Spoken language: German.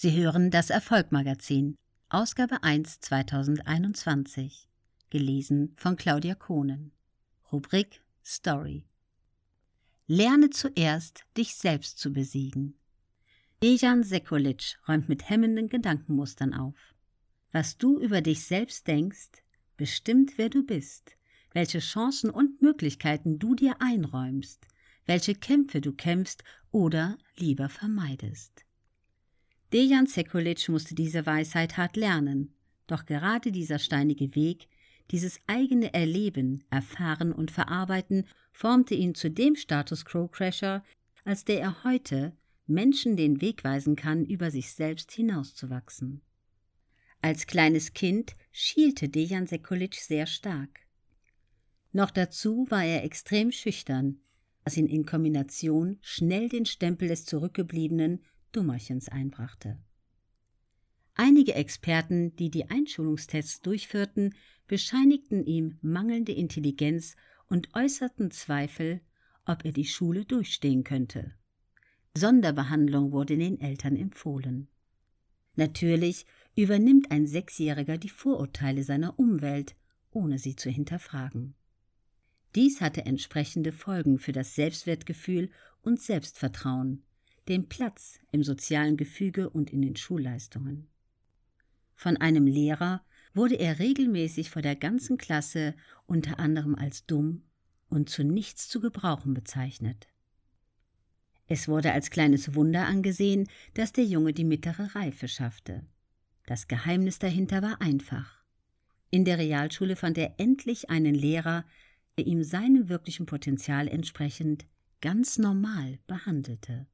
Sie hören das Erfolgmagazin, Ausgabe 1 2021, gelesen von Claudia Kohnen. Rubrik Story. Lerne zuerst, dich selbst zu besiegen. Dejan Sekulic räumt mit hemmenden Gedankenmustern auf. Was du über dich selbst denkst, bestimmt, wer du bist, welche Chancen und Möglichkeiten du dir einräumst, welche Kämpfe du kämpfst oder lieber vermeidest. Dejan Sekulic musste diese Weisheit hart lernen, doch gerade dieser steinige Weg, dieses eigene Erleben, Erfahren und Verarbeiten formte ihn zu dem Status Quo-Crasher, als der er heute Menschen den Weg weisen kann, über sich selbst hinauszuwachsen. Als kleines Kind schielte Dejan Sekulic sehr stark. Noch dazu war er extrem schüchtern, was ihn in Kombination schnell den Stempel des zurückgebliebenen Dummerchens einbrachte. Einige Experten, die die Einschulungstests durchführten, bescheinigten ihm mangelnde Intelligenz und äußerten Zweifel, ob er die Schule durchstehen könnte. Sonderbehandlung wurde den Eltern empfohlen. Natürlich übernimmt ein Sechsjähriger die Vorurteile seiner Umwelt, ohne sie zu hinterfragen. Dies hatte entsprechende Folgen für das Selbstwertgefühl und Selbstvertrauen, den Platz im sozialen Gefüge und in den Schulleistungen. Von einem Lehrer wurde er regelmäßig vor der ganzen Klasse unter anderem als dumm und zu nichts zu gebrauchen bezeichnet. Es wurde als kleines Wunder angesehen, dass der Junge die mittlere Reife schaffte. Das Geheimnis dahinter war einfach. In der Realschule fand er endlich einen Lehrer, der ihm seinem wirklichen Potenzial entsprechend ganz normal behandelte.